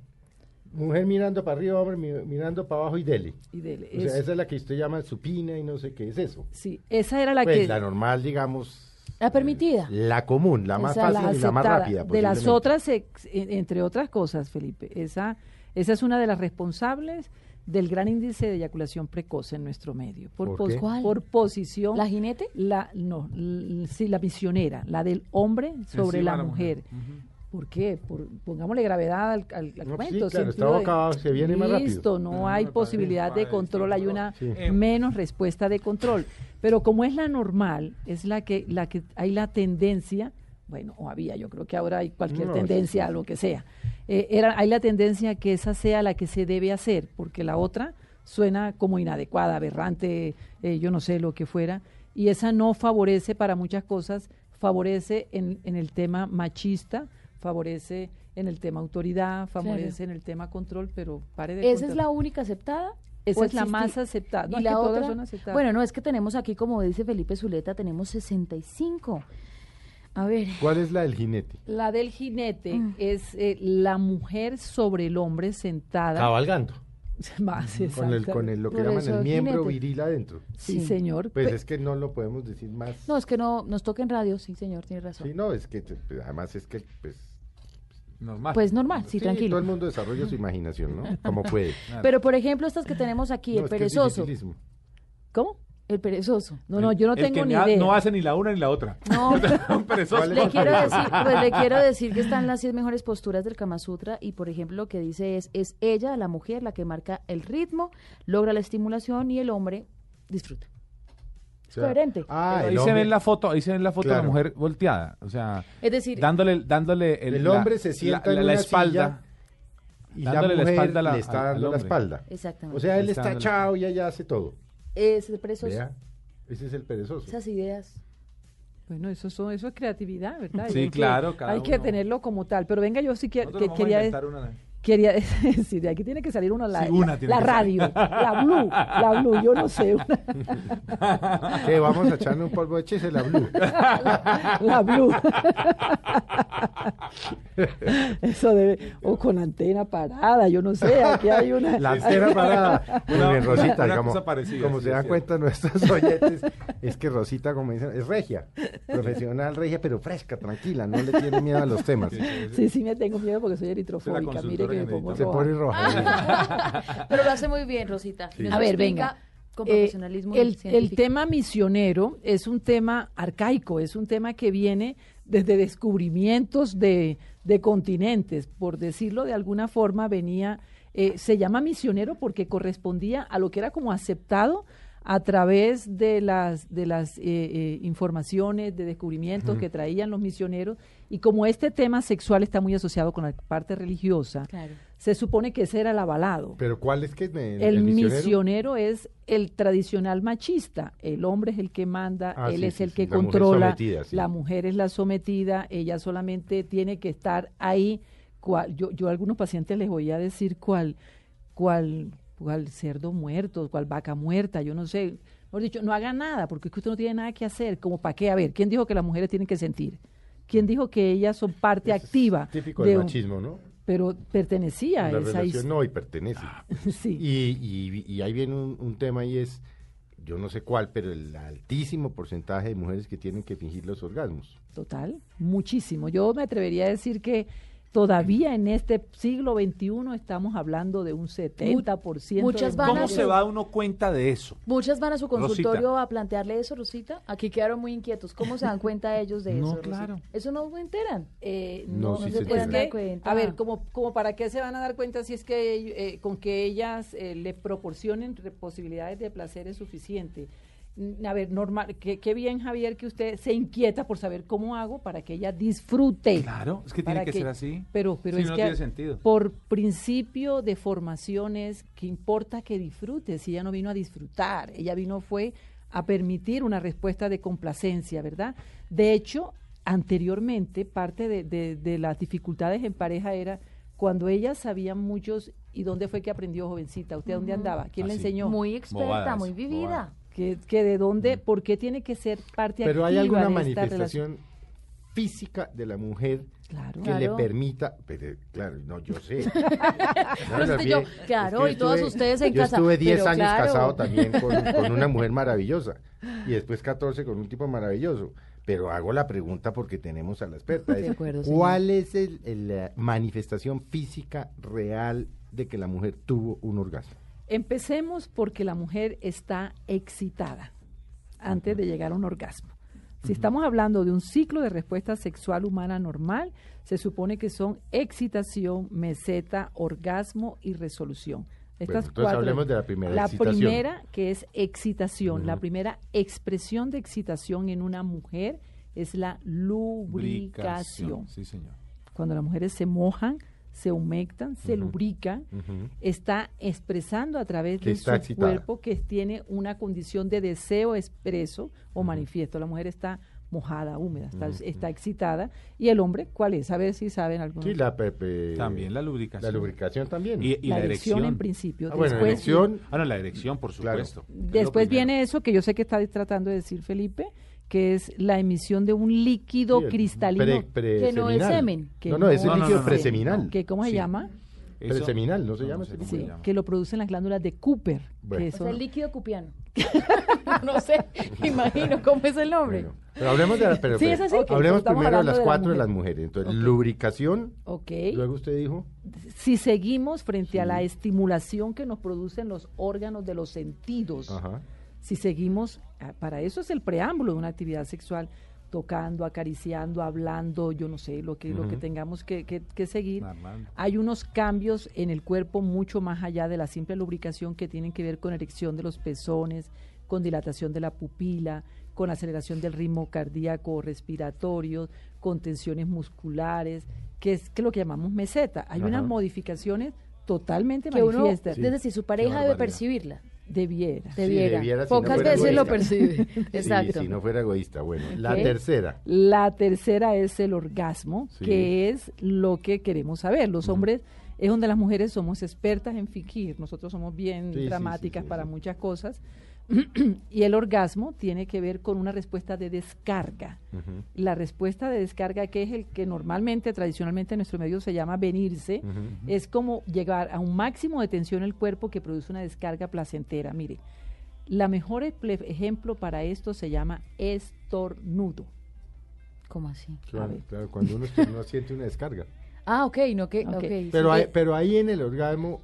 Mujer mirando para arriba, hombre mi- mirando para abajo y dele. Y dele, O sea, eso. esa es la que usted llama supina y no sé qué es eso. Sí, esa era la pues que... la normal, digamos. La permitida. La común, la más Esa, la fácil y la más rápida. De las otras, en- entre otras cosas, Felipe, esa, esa es una de las responsables del gran índice de eyaculación precoz en nuestro medio. Por, ¿Por pos- qué? ¿Cuál? por posición. ¿La jinete? La, no, sí, la misionera, la del hombre sobre Encima la mujer. ¿Por qué? Por- pongámosle gravedad al, al, al No, cuento. sí, claro, sentido está de- abocado, se viene más rápido. Listo, no No, hay posibilidad de control, hay una Sí. menos respuesta de control. Pero como es la normal, es la que, la que hay la tendencia, bueno, o había, yo creo que ahora hay cualquier No, tendencia a lo que sea. Eh, era, hay la tendencia que esa sea la que se debe hacer, porque la otra suena como inadecuada, aberrante, eh, yo no sé lo que fuera, y esa no favorece para muchas cosas, favorece en, en el tema machista, favorece en el tema autoridad, favorece en el tema control, pero pare de ¿Esa es la única aceptada? Esa ¿O es la más aceptada. No, ¿Y es que la todas otra? son aceptadas. Bueno, no, es que tenemos aquí, como dice Felipe Zuleta, tenemos 65. A ver, ¿Cuál es la del jinete? La del jinete Mm. es eh, la mujer sobre el hombre sentada. Cabalgando. Más, Con, el, con el, lo que Por llaman el miembro jinete. viril adentro. Sí, Sí. señor. Pues Pe- es que no lo podemos decir más. no, es que no nos toca en radio, sí, señor, tiene razón. Sí, no, es que pues, además es que pues, Normal. Pues normal, sí, todo tranquilo. el mundo desarrolla su imaginación, ¿no? Como puede. Pero por ejemplo, estas que tenemos aquí, No, el es que es perezoso. dificilísimo. ¿Cómo? El perezoso. No, no, yo no El tengo que ni idea. No hace ni la una ni la otra. No, Un perezoso. ¿Cuál es le quiero decir, pues le quiero decir que están las 10 mejores posturas del Kama Sutra y por ejemplo lo que dice es es ella, la mujer, la que marca el ritmo, logra la estimulación y el hombre disfruta. O sea, coherente. Ah, ahí se ve la foto, ahí se ve en la foto Claro. la mujer volteada, o sea, Es decir, dándole, dándole el, El la- hombre se sienta la, en la una espalda. y la dándole la mujer espalda a la- le está dando la espalda. exactamente. O sea, él Le está está la- echado y ella hace todo. Es el perezoso. Vea, ese es el perezoso. Esas ideas. Bueno, eso, son- eso es creatividad, ¿verdad? Sí, hay que- claro, cada Hay que uno. tenerlo como tal. Pero venga, yo sí que, que vamos a quería... inventar una- Quería decir, de aquí tiene que salir una, la, Sí, una la- radio, la blue, la blue, yo no sé, una- Que vamos a echarle un polvo de chese la blue. la blue. Eso debe, o con antena parada, yo no sé, aquí hay una... La antena parada. Muy Una- bien, Rosita, una como, cosa parecida, como sí, se es dan cuenta nuestros oyentes, es que Rosita, como dicen, es regia, profesional regia, pero fresca, tranquila, no le tiene miedo a los temas. Sí, sí me tengo miedo porque soy eritrofóbica, mire me Se roja. pone roja. Pero lo hace muy bien, Rosita. Sí. A ver, venga. Con Eh, profesionalismo el, tema misionero es un tema arcaico, es un tema que viene desde descubrimientos de, de continentes, por decirlo de alguna forma, venía, eh, se llama misionero porque correspondía a lo que era como aceptado a través de las, de las eh, eh, informaciones, de descubrimientos que traían los misioneros, y como este tema sexual está muy asociado con la parte religiosa, Claro. se supone que ese era el avalado. Pero ¿cuál es que me- El, misionero? es el tradicional machista. El hombre es el que manda, Ah, él sí, es sí, el sí, que la mujer controla, sometida, sí. la mujer es la sometida, ella solamente tiene que estar ahí. Cual, yo, yo a algunos pacientes les voy a decir cuál, cuál, cuál cerdo muerto, cuál vaca muerta, yo no sé. Mejor dicho, no haga nada, porque es que usted no tiene nada que hacer. ¿Como para qué? A ver, ¿quién dijo que las mujeres tienen que sentir? ¿Quién dijo que ellas son parte es activa? Típico de del machismo, ¿no? Pero pertenecía a La esa relación no y pertenece. sí. Y, y- y ahí viene un, un tema y es, yo no sé cuál, pero el altísimo porcentaje de mujeres que tienen que fingir los orgasmos. Total, muchísimo. Yo me atrevería a decir que todavía en este siglo XXI estamos hablando de un 70%. muchas a ¿Cómo se va uno cuenta de eso? Muchas van a su consultorio Rosita. a plantearle eso, Rosita. Aquí quedaron muy inquietos. ¿Cómo se dan cuenta ellos de No, eso? Rosita? claro. Eso no se enteran. Eh, No, no, sí no se se pueden dar cuenta. A ver, como, como para qué se van a dar cuenta si es que eh, con que ellas eh, le proporcionen re- posibilidades de placer es suficiente. A ver, normal, qué, qué bien Javier que usted se inquieta por saber cómo hago para que ella disfrute. Claro, es que tiene Para que, ser así. Pero, pero Si es no, que tiene sentido. por principio de formaciones, que importa que disfrute? Si ella no vino a disfrutar, ella vino fue a permitir una respuesta de complacencia, ¿verdad? De hecho, anteriormente, parte de, de- de las dificultades en pareja era cuando ellas sabían muchos y dónde fue que aprendió jovencita, usted dónde andaba, quién le Así. enseñó, Muy experta, Bobadas, muy vivida. bobadas. Que, que de dónde, por qué tiene que ser parte Pero activa hay alguna de esta manifestación relación. física de la mujer Claro. que Claro. le permita, pero, claro, no, yo sé. Pero No, es que yo, claro, es que y todas ustedes en yo casa, estuve 10 pero años claro. casado también con, con una mujer maravillosa y después 14 con un tipo maravilloso. Pero hago la pregunta porque tenemos a la experta. Es, acuerdo. ¿Cuál es el, el, la manifestación física real de que la mujer tuvo un orgasmo? Empecemos porque la mujer está excitada antes de llegar a un orgasmo. Si estamos hablando de un ciclo de respuesta sexual humana normal, se supone que son excitación, meseta, orgasmo y resolución. Estas entonces cuatro. hablemos de la primera, La excitación. primera, que es excitación, la primera expresión de excitación en una mujer es la lubricación. Sí, señor. Cuando las mujeres se mojan, se humectan, se lubrican, está expresando a través Que de su excitada. cuerpo que tiene una condición de deseo expreso o manifiesto. La mujer está mojada, húmeda, está, excitada. ¿Y el hombre cuál es? A ver si saben algunos. Sí, la, pepe- También la lubricación. La lubricación también. Y, y la, la, erección, en principio. Ah, bueno, después erección, Ah, no, la erección, por supuesto. Después viene eso que yo sé que está tratando de decir Felipe, que es la emisión de un líquido sí, el cristalino. pre- Que no es semen. que no, no, es el no, no, líquido no, no. preseminal. que ¿Cómo se Sí. llama? Preseminal, ¿no se llama? Sí, se llama. que lo producen las glándulas de Cooper. Bueno. que O sea, son- el líquido cupiano. no sé, imagino cómo es el nombre. Bueno, pero hablemos de, la- pero, Sí, hablemos primero de las de la cuatro de las mujeres. Entonces, lubricación, ok. luego usted dijo, si seguimos frente a Sí. la estimulación que nos producen los órganos de los sentidos, ajá, si seguimos, ah, para eso es el preámbulo de una actividad sexual, tocando, acariciando, hablando, yo no sé, lo que, lo que tengamos que, que- que seguir. Armando. Hay unos cambios en el cuerpo mucho más allá de la simple lubricación que tienen que ver con erección de los pezones, con dilatación de la pupila, con aceleración del ritmo cardíaco respiratorio, con tensiones musculares, que es que lo que llamamos meseta. Hay Ajá. unas modificaciones totalmente Que uno, manifiestas. es decir, su pareja debe percibirla. Debiera. Debiera. debiera, si no Pocas fuera veces lo egoísta. percibe. Sí, Exacto. si no fuera egoísta. Bueno, la tercera, La tercera es el orgasmo, Sí. que es lo que queremos saber. Los hombres es donde las mujeres somos expertas en fingir. Nosotros somos bien Sí, sí, dramáticas sí, sí, para sí. muchas cosas. y el orgasmo tiene que ver con una respuesta de descarga. La respuesta de descarga, que es el que normalmente, tradicionalmente en nuestro medio se llama venirse, es como llegar a un máximo de tensión en el cuerpo que produce una descarga placentera. Mire, la mejor ejemplo para esto se llama estornudo. ¿Cómo así? Claro, cuando uno, no siente una descarga. Ah, ok, no que, Ok. ok, sí Pero, hay- pero ahí en el orgasmo,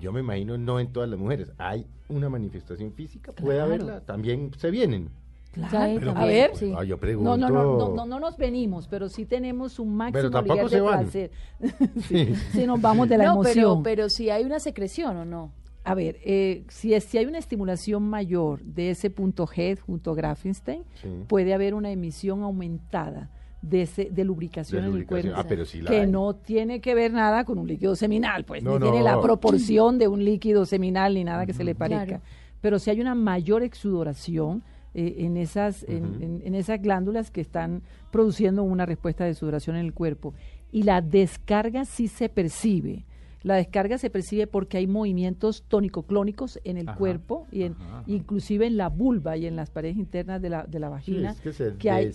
yo me imagino no en todas las mujeres. Hay una manifestación física, puede Claro. haberla, también se vienen. Claro. Pero a pues, ver, sí. Ah, yo no, pregunto. no, no, no, no, no nos venimos, pero sí tenemos un máximo Pero tampoco se de van. placer. sí, sí, nos vamos de la no, pero, emoción. pero si hay una secreción o no. A ver, eh, si, es- si hay una estimulación mayor de ese punto G junto a Grafenstein, Sí. puede haber una emisión aumentada de, ese, de lubricación De en el cuerpo. Ah, pero sí la que hay. no tiene que ver nada con un líquido seminal, pues No, ni tiene la proporción de un líquido seminal ni nada que se le parezca. Claro. Pero si hay una mayor exudoración eh, en, esas, en, Ujú. en- en esas glándulas que están produciendo una respuesta de sudoración en el cuerpo. Y la descarga sí se percibe. La descarga se percibe porque hay movimientos tónico-clónicos en el Ajá, cuerpo, y en, ajá, ajá. inclusive en la vulva y en las paredes internas de la, de la Sí, vagina. es que se, que hay-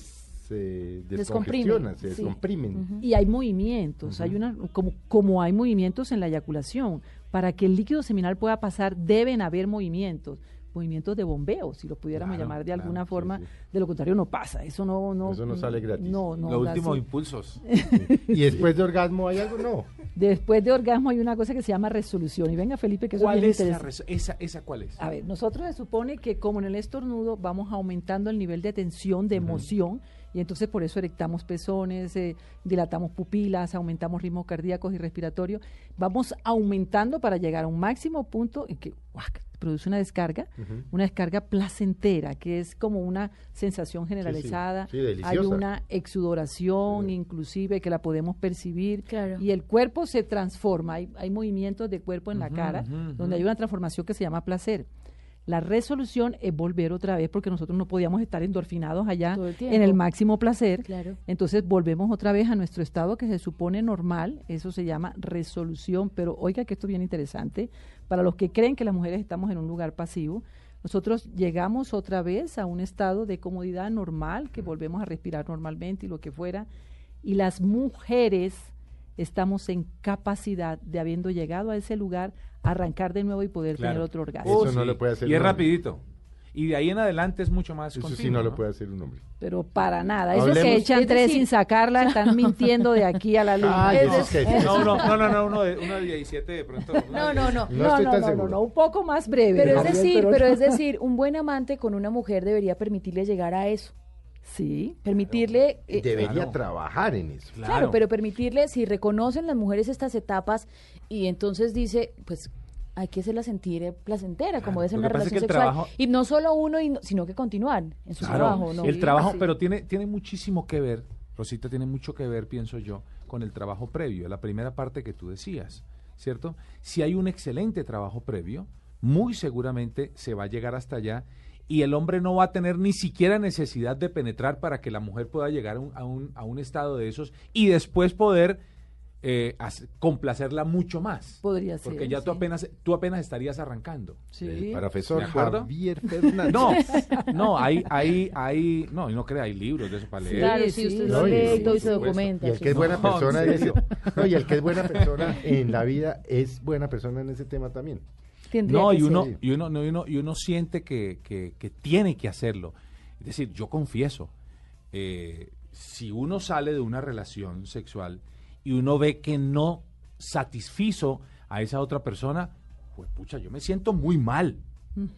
se Descomprime, descongestiona, se sí. descomprimen. Y hay movimientos, hay una como como hay movimientos en la eyaculación, para que el líquido seminal pueda pasar deben haber movimientos, movimientos de bombeo, si lo pudiéramos Claro, llamar de claro, alguna forma, sí. de lo contrario no pasa, eso no no Eso no sale gratis. No, no, últimos así. impulsos. Y después de orgasmo hay algo, no. Después de orgasmo hay una cosa que se llama resolución y venga Felipe que eso ¿Cuál es la esa, esa cuál es? A ver, nosotros se supone que como en el estornudo vamos aumentando el nivel de tensión, de emoción, y entonces por eso erectamos pezones, eh, dilatamos pupilas, aumentamos ritmos cardíacos y respiratorios. Vamos aumentando para llegar a un máximo punto en que ¡guac! produce una descarga, una descarga placentera, que es como una sensación generalizada. Sí, Hay deliciosa. una exudoración, Sí. inclusive, que la podemos percibir. Claro. Y el cuerpo se transforma. Hay, hay movimientos de cuerpo en la cara, donde hay una transformación que se llama placer. La resolución es volver otra vez, porque nosotros no podíamos estar endorfinados allá el en el máximo placer. Claro. Entonces volvemos otra vez a nuestro estado que se supone normal, eso se llama resolución, pero oiga que esto es bien interesante, para los que creen que las mujeres estamos en un lugar pasivo, nosotros llegamos otra vez a un estado de comodidad normal, que volvemos a respirar normalmente y lo que fuera, y las mujeres estamos en capacidad de habiendo llegado a ese lugar, arrancar de nuevo y poder Claro. tener otro orgasmo. Eso no lo puede hacer Y es rapidito. Y de ahí en adelante es mucho más Eso sí continuo, no lo puede hacer un hombre. Pero para nada, eso que echan Es tres sin sacarla, están mintiendo de aquí a la luna. Ay, es decir- que- No, no, no, no, no, uno de, uno de 17 de pronto. No, no, no. No No, estoy no, tan no, seguro. no, no, un poco más breve. Pero es decir, pero no. es decir, un buen amante con una mujer debería permitirle llegar a eso. Sí, Permitirle eh, Debería claro. trabajar en eso. Claro. pero permitirle, si reconocen las mujeres estas etapas y entonces dice, pues hay que hacerla sentir eh, placentera, como Claro, es en lo una es relación que el sexual. trabajo- Y no solo uno, y no- sino que continuar en su Claro, trabajo. ¿no? el trabajo, sí. pero tiene, tiene muchísimo que ver, Rosita, tiene mucho que ver, pienso yo, con el trabajo previo, la primera parte que tú decías, ¿cierto? Si hay un excelente trabajo previo, muy seguramente se va a llegar hasta allá y el hombre no va a tener ni siquiera necesidad de penetrar para que la mujer pueda llegar a un, a un, a un estado de esos y después poder eh, complacerla mucho más. Podría ser, Porque ya tú sí. apenas, tú apenas estarías arrancando. sí. El profesor. Javier Fernández. No, no, hay, hay, hay, no, y no crea, hay libros de eso para leer. Claro, Sí, si sí, usted sí, lee y sí, todo por se documenta. Y el que es buena No, persona no, y el que es buena persona en la vida es buena persona en ese tema también. Tendría No, que y uno, ser. y uno, no, y uno, y uno siente que, que, que tiene que hacerlo. Es decir, yo confieso, eh, si uno sale de una relación sexual y uno ve que no satisfizo a esa otra persona, pues pucha, yo me siento muy mal.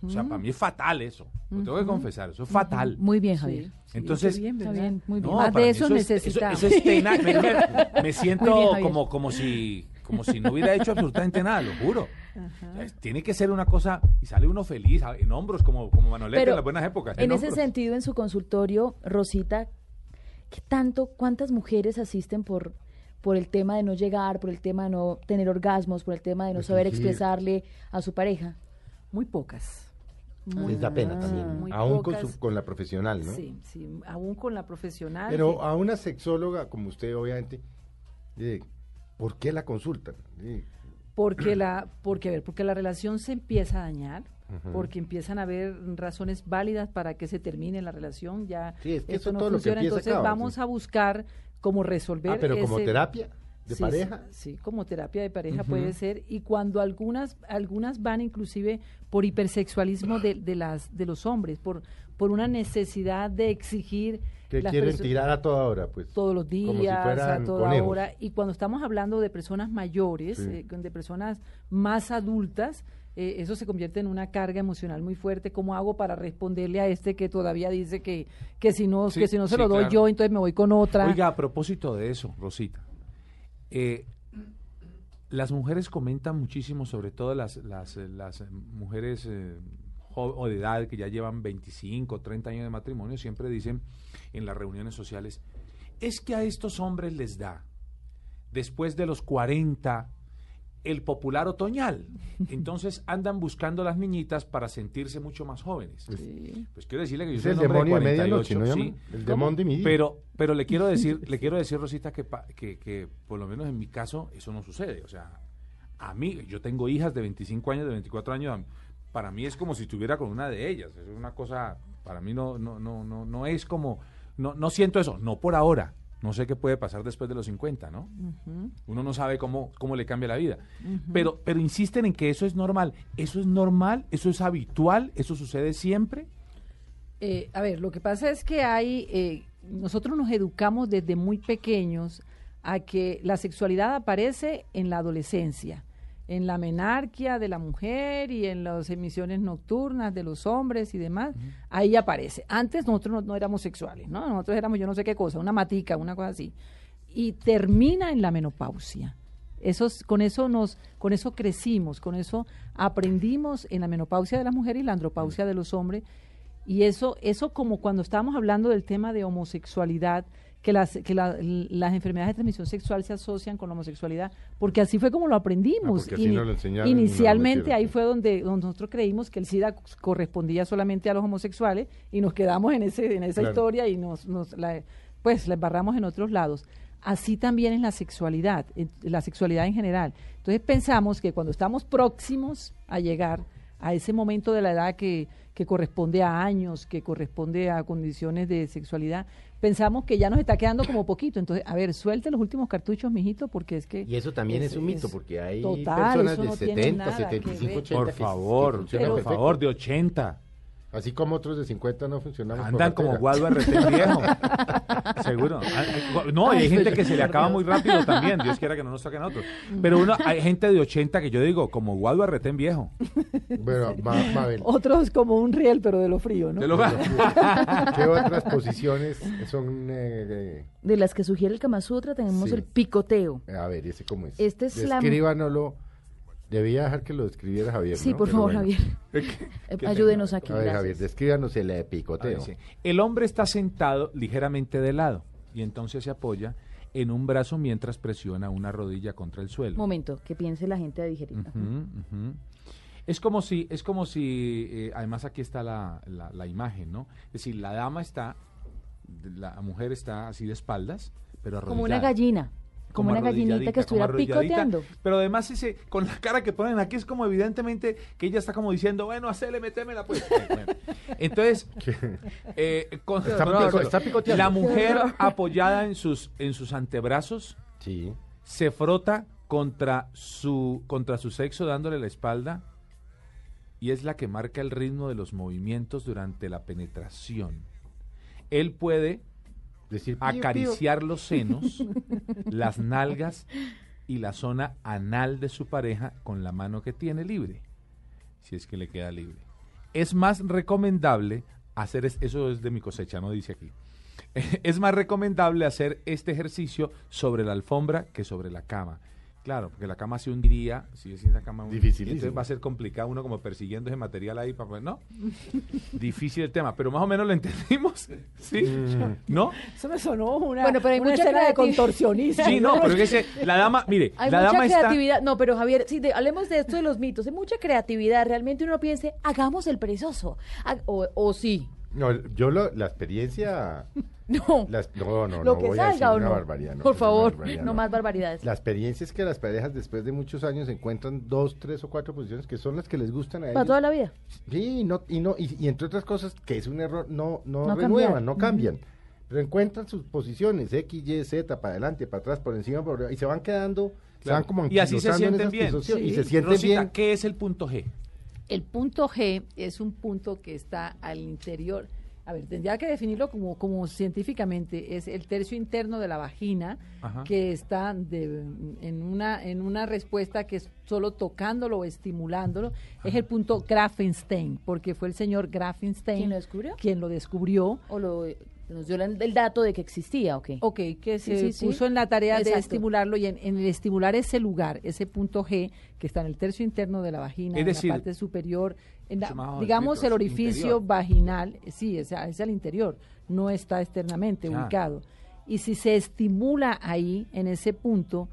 O sea, para mí es fatal eso. Lo tengo que confesar, eso es fatal. Muy bien, Sí, Javier. sí, Entonces- qué bien, Está ¿verdad? bien, muy bien. No, Más para de eso es-. Eso, es. Me, siento bien, como, como, si, como si no hubiera hecho absolutamente nada, lo juro. O sea, es- tiene que ser una cosa, y sale uno feliz, en hombros, como, como Manolete Pero en las buenas épocas. En ese sentido, en su consultorio, Rosita, ¿qué tanto, cuántas mujeres asisten por, por el tema de no llegar, por el tema de no tener orgasmos, por el tema de no De saber expresarle a su pareja? Muy pocas. Les da pena también. muy Aún con, su- con la profesional, ¿no? Sí, sí, aún con la profesional. Pero a una sexóloga como usted, obviamente, eh, ¿por qué la consultan? Eh, porque la porque a ver porque la relación se empieza a dañar porque empiezan a haber razones válidas para que se termine la relación ya Sí, es que esto eso no funciona entonces acaba, vamos sí. a buscar cómo resolver ah, pero como terapia de Sí, pareja. Sí, como terapia de pareja puede ser. Y cuando algunas, algunas van inclusive por hipersexualismo de, de las, de los hombres, por, por una necesidad de exigir Que quieren tirar a toda hora, pues. todos los Como si días, a toda conejos. hora. Y cuando estamos hablando de personas mayores, Sí. eh, de personas más adultas, eh, eso se convierte en una carga emocional muy fuerte. ¿Cómo hago para responderle a este que todavía dice que, que si no, Sí, que si no se sí, lo doy claro. yo, entonces me voy con otra? Oiga, a propósito de eso, Rosita, eh, las mujeres comentan muchísimo, sobre todo las, las, las, mujeres eh, o de edad que ya llevan 25, 30 años de matrimonio, siempre dicen en las reuniones sociales, es que a estos hombres les da, después de los 40, el popular otoñal. Entonces andan buscando las niñitas para sentirse mucho más jóvenes. Pues quiero decirle que yo soy el un hombre demonio de 48, medianoche, ¿no sí. El demonio de mi. Pero, pero le quiero decir, le quiero decir, Rosita, que, pa- que, que por lo menos en mi caso eso no sucede. O sea, a mí, yo tengo hijas de 25 años, de 24 años, para mí es como si estuviera con una de ellas. Es una cosa, para mí no, no, no, no, no es como, no, no siento eso, no por ahora. No sé qué puede pasar después de los 50, ¿no? Uno no sabe cómo, cómo le cambia la vida. pero, pero insisten en que eso es normal. ¿Eso es normal? ¿Eso es habitual? ¿Eso sucede siempre? Eh, a ver, lo que pasa es que hay, eh, nosotros nos educamos desde muy pequeños a que la sexualidad aparece en la adolescencia, en la menarquia de la mujer y en las emisiones nocturnas de los hombres y demás, ahí aparece. Antes nosotros no, no éramos sexuales, ¿no? Nosotros éramos yo no sé qué cosa, una matica, una cosa así. Y termina en la menopausia. Esos, con eso nos, con eso crecimos, con eso aprendimos en la menopausia de la mujer y la andropausia de los hombres. Y eso, eso como cuando estábamos hablando del tema de homosexualidad, que las, que la- las enfermedades de transmisión sexual se asocian con la homosexualidad, porque así fue como lo aprendimos. Ah, nos lo Inicialmente ahí fue donde, donde nosotros creímos que el SIDA correspondía solamente a los homosexuales y nos quedamos en, ese, en esa Claro. historia y nos, nos la, pues la embarramos en otros lados. Así también es la sexualidad, en- la sexualidad en general. Entonces pensamos que cuando estamos próximos a llegar a ese momento de la edad que, que corresponde a años, que corresponde a condiciones de sexualidad, pensamos que ya nos está quedando como poquito. Entonces, a ver, suelte los últimos cartuchos, mijito, porque es que... Y eso también es, un mito, porque hay total, personas de no tiene 70, nada que 75, ver. 80 Por que- que favor, por favor, de 80. Así como otros de 50 no funcionamos. por Andan como RT viejo. Seguro. Ah, eh, No, y hay gente que se le acaba muy rápido también. Dios quiera que no nos toquen otros. Pero uno, hay gente de 80 que yo digo, como Guado RT viejo. Bueno, Ma- Mabel, Otros como un riel, pero de lo frío, ¿no? Te lo- ¿qué otras posiciones son... eh, De las que sugiere el Kama Sutra tenemos Sí. el picoteo. a ver, ¿ese cómo es? Este es la- Descríbanoslo. Debía dejar que lo describiera Javier, Sí, ¿no? por Pero favor, bueno. Javier. Eh, Ayúdenos aquí. A ver, gracias. Javier, descríbanos el Ahí picoteo. dice, El hombre está sentado ligeramente de lado y entonces se apoya en un brazo mientras presiona una rodilla contra el suelo. Momento, que piense la gente de digerir. Es como si, es como si, eh, además aquí está la, la- la imagen, ¿no? Es decir, la dama está, la mujer está así de espaldas, pero Como una arrodillada. gallina. Como una gallinita que estuviera picoteando. Pero además ese, con la cara que ponen aquí es como evidentemente que ella está como diciendo, bueno, hacele, metémela pues. Bueno. Entonces, eh, con- Está pico- está picoteando. la mujer apoyada en sus, en sus antebrazos Sí. se frota contra su, contra su sexo dándole la espalda y es la que marca el ritmo de los movimientos durante la penetración. Él puede Decir, acariciar los senos, las nalgas y la zona anal de su pareja con la mano que tiene libre, si es que le queda libre. Es más recomendable hacer, es- eso es de mi cosecha, no dice aquí, es más recomendable hacer este ejercicio sobre la alfombra que sobre la cama. Claro, porque la cama se hundiría, si es la cama Dificilísimo. entonces va a ser complicado uno como persiguiendo ese material ahí, para, ¿no? Difícil el tema, pero más o menos lo entendimos, ¿sí? ¿No? Eso me sonó una, Bueno, pero hay una mucha escena de creatividad. contorsionismo. Sí, no, pero es que la dama, mire, Hay la mucha dama está... creatividad. No, pero Javier, si de- hablemos de esto de los mitos, hay mucha creatividad. Realmente uno piense, hagamos el perezoso. Ha- O, o sí. No, yo lo- la experiencia... No. las- no, no, lo no que voy a decir salga o una no. barbaridad. no, Por una favor, barbaridad, no más barbaridades. La experiencia es que las parejas después de muchos años encuentran dos, tres o cuatro posiciones que son las que les gustan a Para ellos. toda la vida. Sí, y no, y, no, y, y entre otras cosas, que es un error, no, no, No renuevan, cambiar. no cambian. Pero encuentran sus posiciones, X, Y, Z, para adelante, para atrás, por encima, por arriba, y se van quedando, se van como Y así se anquilosando en sienten esas bien. posiciones, Y Sí. se sienten Rosita, bien. ¿qué es el punto G? El punto G es un punto que está al interior. A ver, tendría que definirlo como, como científicamente. Es el tercio interno de la vagina Ajá. que está de- en, una, en una respuesta que es solo tocándolo o estimulándolo. Es el punto Grafenstein, porque fue el señor Grafenstein ¿Quién lo descubrió? quien lo descubrió. ¿O lo, nos dio el dato de que existía o qué? Ok, que se sí, sí. puso en la tarea de estimularlo y en, en el estimular ese lugar, ese punto G, que está en el tercio interno de la vagina, Es en decir, la parte superior, en la- digamos el orificio interior. vaginal, sí, es, es al interior, no está externamente ubicado. Y si se estimula ahí, en ese punto,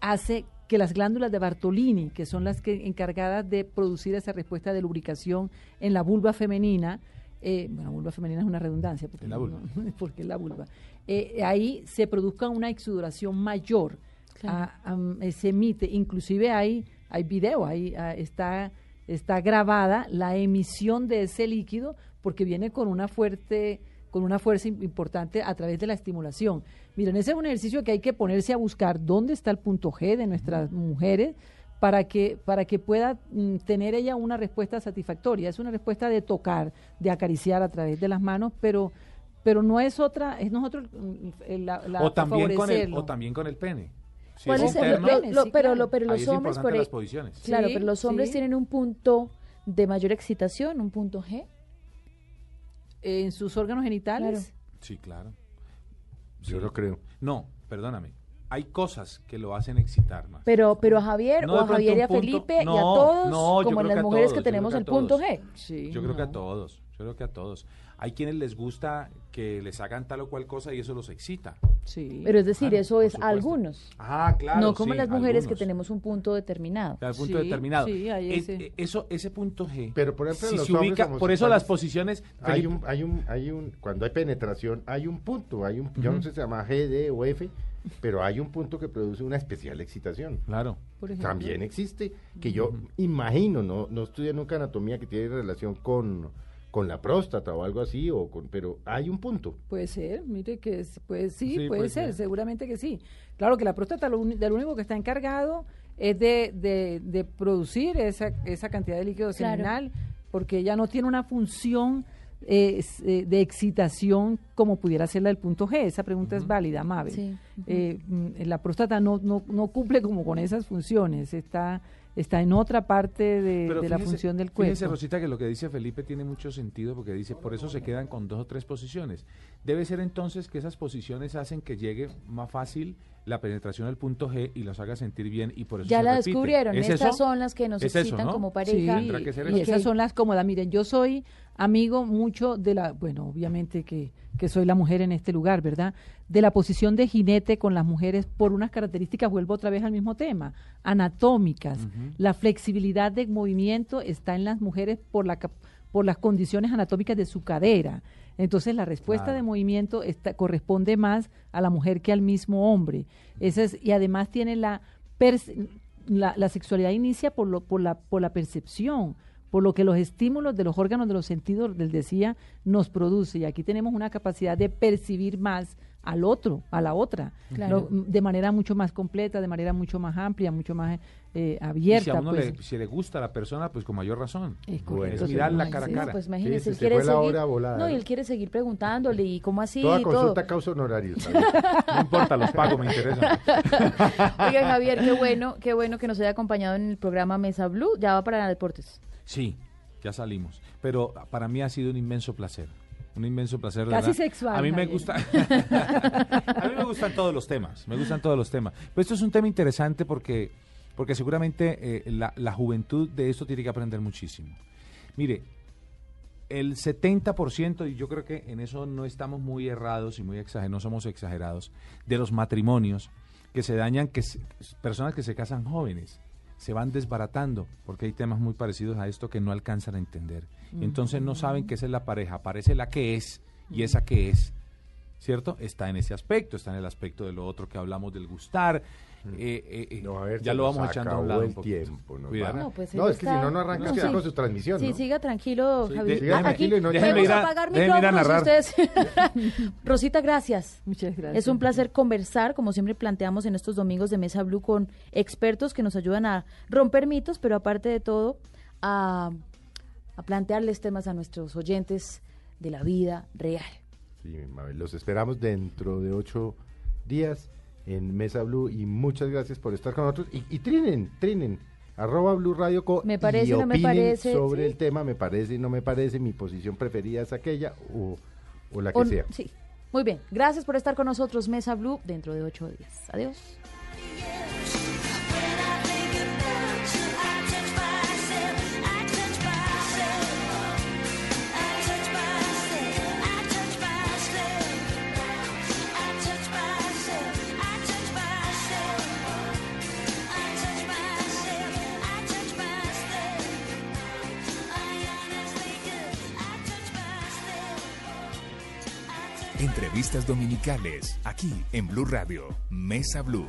hace que las glándulas de Bartolini, que son las que encargadas de producir esa respuesta de lubricación en la vulva femenina, eh, bueno, vulva femenina es una redundancia, porque, la no- vulva. no- porque es la vulva, eh, ahí se produzca una exudación mayor, Claro. a- am, eh, se emite, inclusive hay, hay video, ahí ah, está, está grabada la emisión de ese líquido, porque viene con una fuerte con una fuerza im- importante a través de la estimulación. Miren, ese es un ejercicio que hay que ponerse a buscar dónde está el punto G de nuestras mujeres para que para que pueda mm, tener ella una respuesta satisfactoria. Es una respuesta de tocar, de acariciar a través de las manos, pero pero no es otra, es nosotros mm, eh, la, la- o, también con el, o también con el pene. Si ¿Cuál es es el- interno, lo- Pene, lo- sí, pero, claro. lo- pero ahí los es hombres, por e- las posiciones. claro, Sí, pero los hombres sí. tienen un punto de mayor excitación, un punto G. en sus órganos genitales. Sí, claro. Yo lo creo. No, perdóname. Hay cosas que lo hacen excitar más. Pero, pero a Javier, No, o a Javier y a punto- Felipe y a todos, no, como creo las que a mujeres todos, que tenemos el a punto. G. Sí, Yo creo que a todos, yo creo que a todos. Hay quienes les gusta que les hagan tal o cual cosa y eso los excita. Sí. Pero es decir, Claro, eso es supuesto. algunos. Ah, claro. no como sí, las mujeres que tenemos un punto determinado. Al punto Sí, determinado. sí, hay Eh, ese. eh, eso, ese punto G. Pero, por ejemplo, en si los se hombres ubica, por eso las posiciones. Hay Felipe- un, hay un, hay un, cuando hay penetración, hay un punto, hay un, yo no sé si se llama G, D o F, pero hay un punto que produce una especial excitación. Claro. por ejemplo. También existe, que yo imagino, no, no estudié nunca anatomía que tiene relación con, con la próstata o algo así, o con, pero hay un punto. Puede ser, mire que es- pues sí, Sí, puede, puede ser, ser. seguramente que sí. Claro que la próstata lo, uni- de lo único que está encargado es de, de, de producir esa, esa cantidad de líquido Claro. seminal, porque ella no tiene una función eh, de excitación como pudiera ser la del punto G. Esa pregunta es válida, Mabel. Sí. Eh, mm, la próstata no, no, no cumple como con esas funciones, está, está en otra parte de, la función del cuerpo. Fíjese, Rosita, que lo que dice Felipe tiene mucho sentido porque dice, por eso se quedan con dos o tres posiciones. Debe ser entonces que esas posiciones hacen que llegue más fácil la penetración del punto G y los haga sentir bien y por eso Ya se la repite. descubrieron. ¿Es Estas eso? son las que nos Es eso, excitan ¿no? como pareja. Tendrá que ser y eso. esas son las cómodas. Miren, yo soy amigo mucho de la, bueno, obviamente que, que soy la mujer en este lugar, ¿verdad? De la posición de jinete con las mujeres por unas características, vuelvo otra vez al mismo tema, anatómicas. La flexibilidad de movimiento está en las mujeres por la cap- por las condiciones anatómicas de su cadera. Entonces la respuesta Claro. de movimiento está, corresponde más a la mujer que al mismo hombre. Esa es, y además tiene la, la, la sexualidad inicia por, lo, por, la, por la percepción, por lo que los estímulos de los órganos de los sentidos, les decía, nos produce. Y aquí tenemos una capacidad de percibir más al otro, a la otra, Claro. lo- de manera mucho más completa, de manera mucho más amplia, mucho más eh, Y si abierta. a uno pues. le, si le gusta a la persona, pues con mayor razón. Es correcto, es mirarla cara a cara. No, pues imagínese, él quiere seguir. hora volada, no, y ¿no? él quiere seguir preguntándole y cómo así Toda y todo. consulta causa honorarios. No importa, los pagos me interesan. Oiga, Javier, qué bueno, qué bueno que nos haya acompañado en el programa Mesa Blue. Ya va para deportes. Sí, ya salimos. Pero para mí ha sido un inmenso placer. Un inmenso placer. de Casi verdad. sexual, A mí me gusta. a mí me gustan todos los temas. Me gustan todos los temas. Pero esto es un tema interesante porque, porque seguramente eh, la, la juventud de esto tiene que aprender muchísimo. Mire, el 70%, y yo creo que en eso no estamos muy errados y muy exagerados, no somos exagerados, de los matrimonios que se dañan, que se- personas que se casan jóvenes, se van desbaratando, porque hay temas muy parecidos a esto que no alcanzan a entender. Entonces no saben que esa es la pareja, aparece la que es y esa que es. ¿Cierto? Está en ese aspecto, está en el aspecto de lo otro que hablamos del gustar. Eh, eh, eh, No, a ver, ya lo vamos echando a un lado. el tiempo. nos Cuidado. No, pues No, es que si no, no arranca No, queda sí. con su transmisión. Sí, ¿no? siga tranquilo, Sí, Javier. déjeme aquí tranquilo y no- déjeme ir a- a apagar déjeme ir a micrófonos narrar. ustedes. Rosita, gracias. Muchas gracias. Es un placer conversar, como siempre planteamos en estos domingos de Mesa Blue, con expertos que nos ayudan a romper mitos, pero aparte de todo, a, a plantearles temas a nuestros oyentes de la vida real. Sí, Mabel, los esperamos dentro de ocho días en Mesa Blue y muchas gracias por estar con nosotros. Y, y trinen, trinen, arroba Blue Radio Co. Me parece, y no me parece, sobre sí. el tema, me parece, no me parece, mi posición preferida es aquella o, o la que O- sea. sí. Muy bien. Gracias por estar con nosotros, Mesa Blue, dentro de ocho días. Adiós. Dominicales aquí en Blue Radio. Mesa Blue.